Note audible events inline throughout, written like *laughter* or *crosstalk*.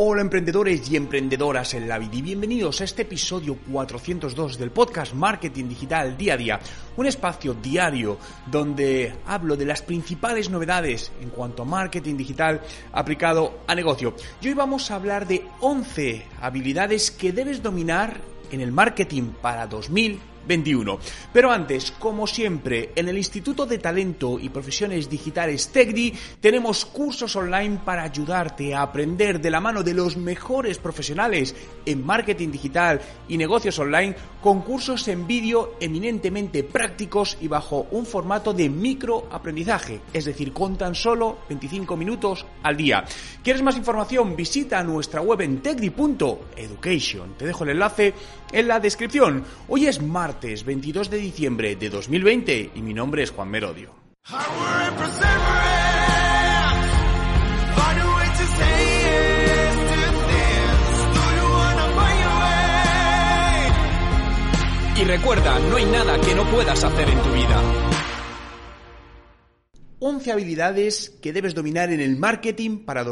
Hola emprendedores y emprendedoras en la vida y bienvenidos a este episodio 402 del podcast Marketing Digital Día a Día, un espacio diario donde hablo de las principales novedades en cuanto a marketing digital aplicado a negocio. Y hoy vamos a hablar de 11 habilidades que debes dominar en el marketing para 2020 21. Pero antes, como siempre, en el Instituto de Talento y Profesiones Digitales TECDI tenemos cursos online para ayudarte a aprender de la mano de los mejores profesionales en marketing digital y negocios online con cursos en vídeo eminentemente prácticos y bajo un formato de microaprendizaje, es decir, con tan solo 25 minutos al día. ¿Quieres más información? Visita nuestra web en tecdi.education. Te dejo el enlace en la descripción. Hoy es martes 22 de diciembre de 2020 y mi nombre es Juan Merodio. Y recuerda, no hay nada que no puedas hacer en tu vida. 11 habilidades que debes dominar en el marketing para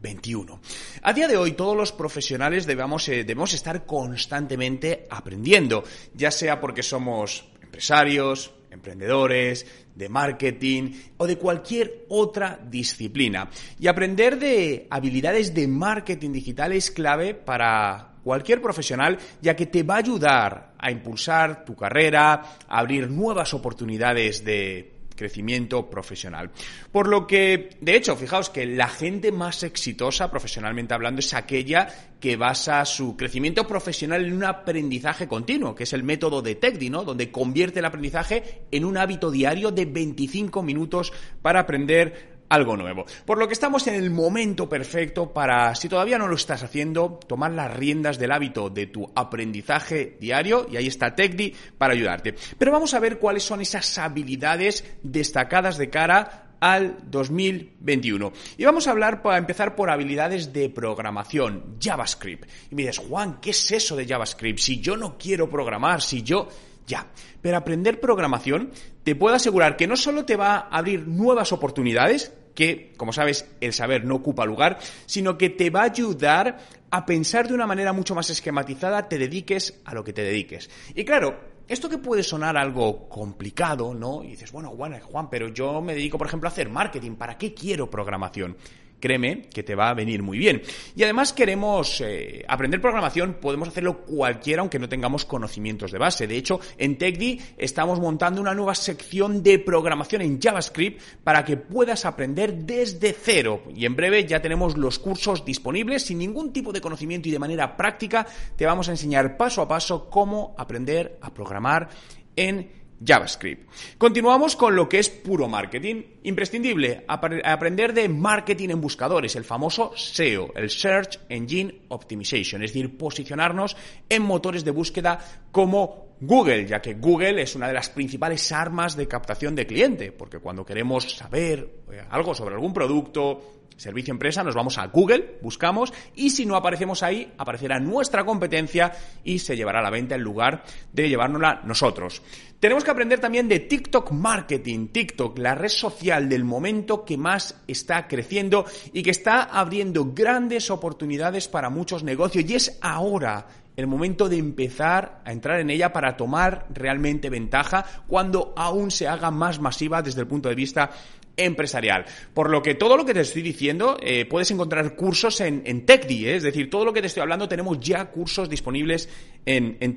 2021. A día de hoy todos los profesionales debemos, eh, debemos estar constantemente aprendiendo, ya sea porque somos empresarios, emprendedores, de marketing o de cualquier otra disciplina. Y aprender de habilidades de marketing digital es clave para cualquier profesional, ya que te va a ayudar a impulsar tu carrera, a abrir nuevas oportunidades de crecimiento profesional. Por lo que, de hecho, fijaos que la gente más exitosa profesionalmente hablando es aquella que basa su crecimiento profesional en un aprendizaje continuo, que es el método de TECDI. Donde convierte el aprendizaje en un hábito diario de 25 minutos para aprender algo nuevo. Por lo que estamos en el momento perfecto para, si todavía no lo estás haciendo, tomar las riendas del hábito de tu aprendizaje diario y ahí está TechDi para ayudarte. Pero vamos a ver cuáles son esas habilidades destacadas de cara al 2021. Y vamos a hablar para empezar por habilidades de programación, JavaScript. Y me dices, Juan, ¿qué es eso de JavaScript? Si yo no quiero programar, si yo... Ya, pero aprender programación te puedo asegurar que no solo te va a abrir nuevas oportunidades, que, como sabes, el saber no ocupa lugar, sino que te va a ayudar a pensar de una manera mucho más esquematizada, te dediques a lo que te dediques. Y claro, esto que puede sonar algo complicado, ¿no? Y dices, bueno, bueno, Juan, pero yo me dedico, por ejemplo, a hacer marketing, ¿para qué quiero programación? Créeme que te va a venir muy bien. Y además queremos eh, aprender programación, podemos hacerlo cualquiera aunque no tengamos conocimientos de base. De hecho, en TechDi estamos montando una nueva sección de programación en JavaScript para que puedas aprender desde cero. Y en breve ya tenemos los cursos disponibles sin ningún tipo de conocimiento y de manera práctica te vamos a enseñar paso a paso cómo aprender a programar en JavaScript. Continuamos con lo que es puro marketing. Imprescindible, aprender de marketing en buscadores, el famoso SEO, el Search Engine Optimization, es decir, posicionarnos en motores de búsqueda como Google, ya que Google es una de las principales armas de captación de cliente, porque cuando queremos saber eh, algo sobre algún producto, servicio empresa, nos vamos a Google, buscamos y si no aparecemos ahí, aparecerá nuestra competencia y se llevará a la venta en lugar de llevárnosla nosotros. Tenemos que aprender también de TikTok Marketing, TikTok, la red social del momento que más está creciendo y que está abriendo grandes oportunidades para muchos negocios y es ahora el momento de empezar a entrar en ella para tomar realmente ventaja cuando aún se haga más masiva desde el punto de vista empresarial. Por lo que todo lo que te estoy diciendo eh, puedes encontrar cursos en, en ¿eh? es decir, todo lo que te estoy hablando tenemos ya cursos disponibles en, en.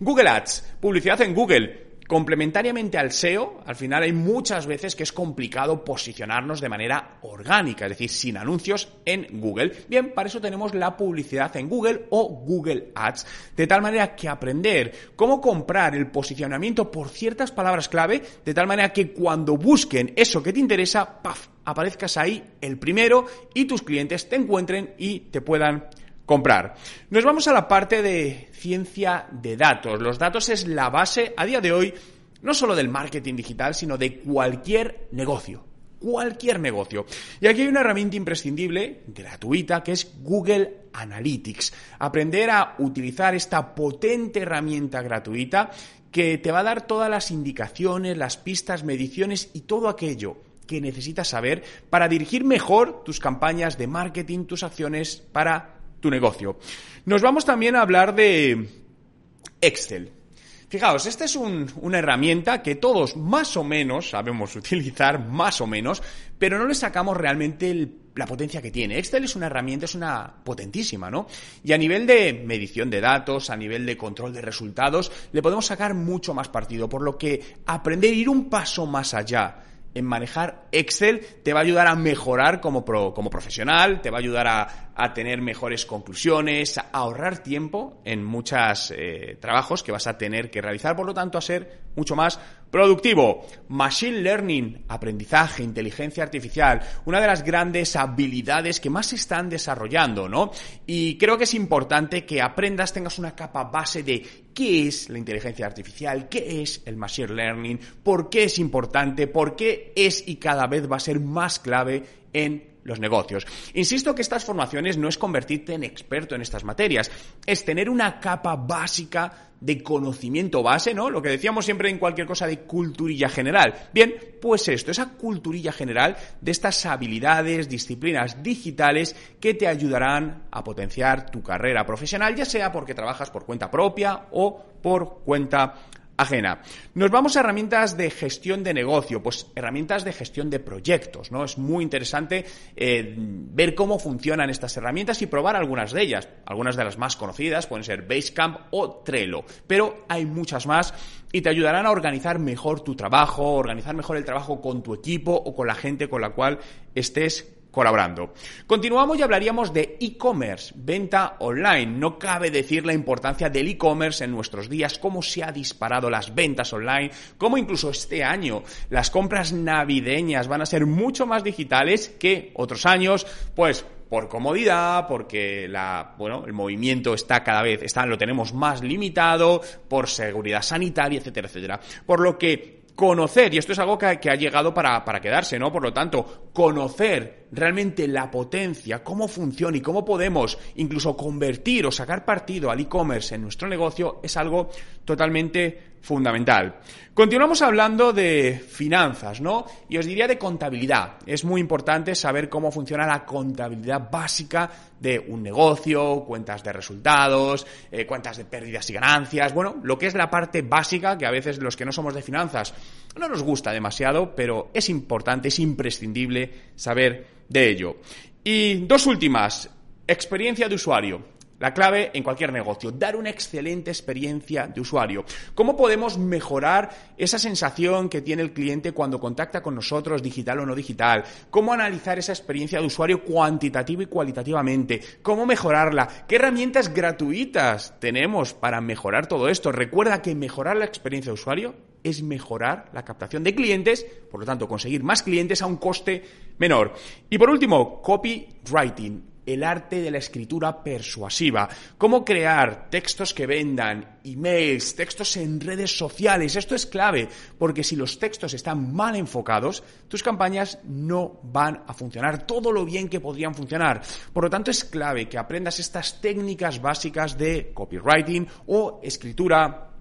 Google Ads, publicidad en Google complementariamente al SEO, al final hay muchas veces que es complicado posicionarnos de manera orgánica, es decir, sin anuncios en Google. Bien, para eso tenemos la publicidad en Google o Google Ads, de tal manera que aprender cómo comprar el posicionamiento por ciertas palabras clave, de tal manera que cuando busquen eso que te interesa, ¡paf! aparezcas ahí el primero y tus clientes te encuentren y te puedan comprar. Nos vamos a la parte de ciencia de datos. Los datos es la base a día de hoy no solo del marketing digital, sino de cualquier negocio. Cualquier negocio. Y aquí hay una herramienta imprescindible, gratuita, que es Google Analytics. Aprender a utilizar esta potente herramienta gratuita que te va a dar todas las indicaciones, las pistas, mediciones y todo aquello que necesitas saber para dirigir mejor tus campañas de marketing, tus acciones para tu negocio. Nos vamos también a hablar de Excel. Fijaos, esta es una herramienta que todos más o menos sabemos *laughs* utilizar, más o menos, pero no le sacamos realmente la potencia que tiene. Excel es una herramienta, es una potentísima, ¿no? Y a nivel de medición de datos, a nivel de control de resultados, le podemos sacar mucho más partido, por lo que aprender a ir un paso más allá en manejar Excel te va a ayudar a mejorar como, como profesional, te va a ayudar a, tener mejores conclusiones, a ahorrar tiempo en muchos eh, trabajos que vas a tener que realizar, por lo tanto a ser mucho más productivo. Machine Learning, aprendizaje, inteligencia artificial, una de las grandes habilidades que más se están desarrollando, ¿no? Y creo que es importante que aprendas, tengas una capa base de qué es la inteligencia artificial, qué es el Machine Learning, por qué es importante, por qué es y cada vez va a ser más clave en los negocios. Insisto que estas formaciones no es convertirte en experto en estas materias, es tener una capa básica de conocimiento base, ¿no? Lo que decíamos siempre en cualquier cosa de culturilla general. Bien, pues esto, esa culturilla general de estas habilidades, disciplinas digitales que te ayudarán a potenciar tu carrera profesional, ya sea porque trabajas por cuenta propia o por cuenta ajena. Nos vamos a herramientas de gestión de negocio, pues herramientas de gestión de proyectos, ¿no? Es muy interesante eh, ver cómo funcionan estas herramientas y probar algunas de ellas. Algunas de las más conocidas pueden ser Basecamp o Trello, pero hay muchas más y te ayudarán a organizar mejor tu trabajo, organizar mejor el trabajo con tu equipo o con la gente con la cual estés colaborando. Continuamos y hablaríamos de e-commerce, venta online. No cabe decir la importancia del e-commerce en nuestros días, cómo se ha disparado las ventas online, cómo incluso este año las compras navideñas van a ser mucho más digitales que otros años, pues por comodidad, porque la, bueno, el movimiento está cada vez, está, lo tenemos más limitado, por seguridad sanitaria, etcétera, etcétera. Por lo que conocer, y esto es algo que, ha llegado para, para, quedarse, ¿no? Por lo tanto, conocer realmente la potencia, cómo funciona y cómo podemos incluso convertir o sacar partido al e-commerce en nuestro negocio es algo totalmente fundamental. Continuamos hablando de finanzas, ¿no? Y os diría de contabilidad. Es muy importante saber cómo funciona la contabilidad básica de un negocio, cuentas de resultados, eh, cuentas de pérdidas y ganancias, bueno, lo que es la parte básica que a veces los que no somos de finanzas no nos gusta demasiado, pero es importante, es imprescindible saber de ello. Y dos últimas, experiencia de usuario. La clave en cualquier negocio, dar una excelente experiencia de usuario. ¿Cómo podemos mejorar esa sensación que tiene el cliente cuando contacta con nosotros, digital o no digital? ¿Cómo analizar esa experiencia de usuario cuantitativa y cualitativamente? ¿Cómo mejorarla? ¿Qué herramientas gratuitas tenemos para mejorar todo esto? Recuerda que mejorar la experiencia de usuario es mejorar la captación de clientes, por lo tanto conseguir más clientes a un coste menor. Y por último, copywriting el arte de la escritura persuasiva, cómo crear textos que vendan, emails, textos en redes sociales. Esto es clave, porque si los textos están mal enfocados, tus campañas no van a funcionar todo lo bien que podrían funcionar. Por lo tanto, es clave que aprendas estas técnicas básicas de copywriting o escritura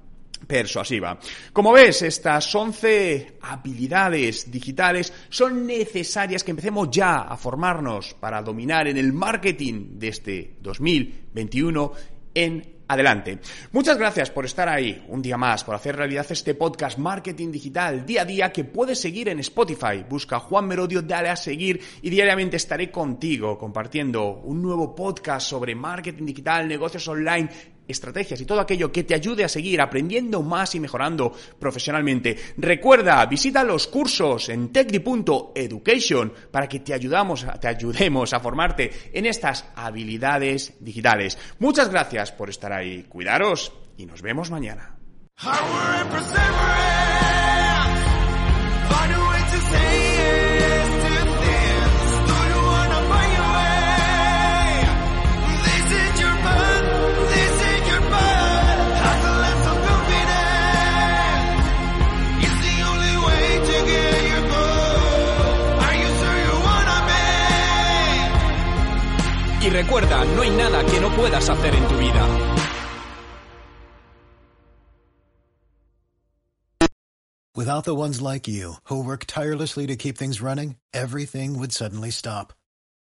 persuasiva. Como ves, estas 11 habilidades digitales son necesarias que empecemos ya a formarnos para dominar en el marketing de este 2021 en adelante. Muchas gracias por estar ahí un día más, por hacer realidad este podcast Marketing Digital día a día que puedes seguir en Spotify. Busca Juan Merodio, dale a seguir y diariamente estaré contigo compartiendo un nuevo podcast sobre marketing digital, negocios online estrategias y todo aquello que te ayude a seguir aprendiendo más y mejorando profesionalmente. Recuerda, visita los cursos en techdi.education para que te, ayudamos, te ayudemos a formarte en estas habilidades digitales. Muchas gracias por estar ahí. Cuidaros y nos vemos mañana. Recuerda, no hay nada que no puedas hacer en tu vida. Without the ones like you, who work tirelessly to keep things running, everything would suddenly stop.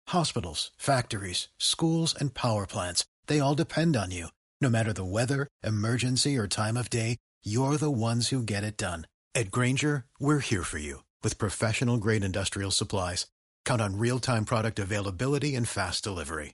Hospitals, factories, schools, and power plants, they all depend on you. No matter the weather, emergency, or time of day, you're the ones who get it done. At Granger, we're here for you with professional grade industrial supplies. Count on real time product availability and fast delivery.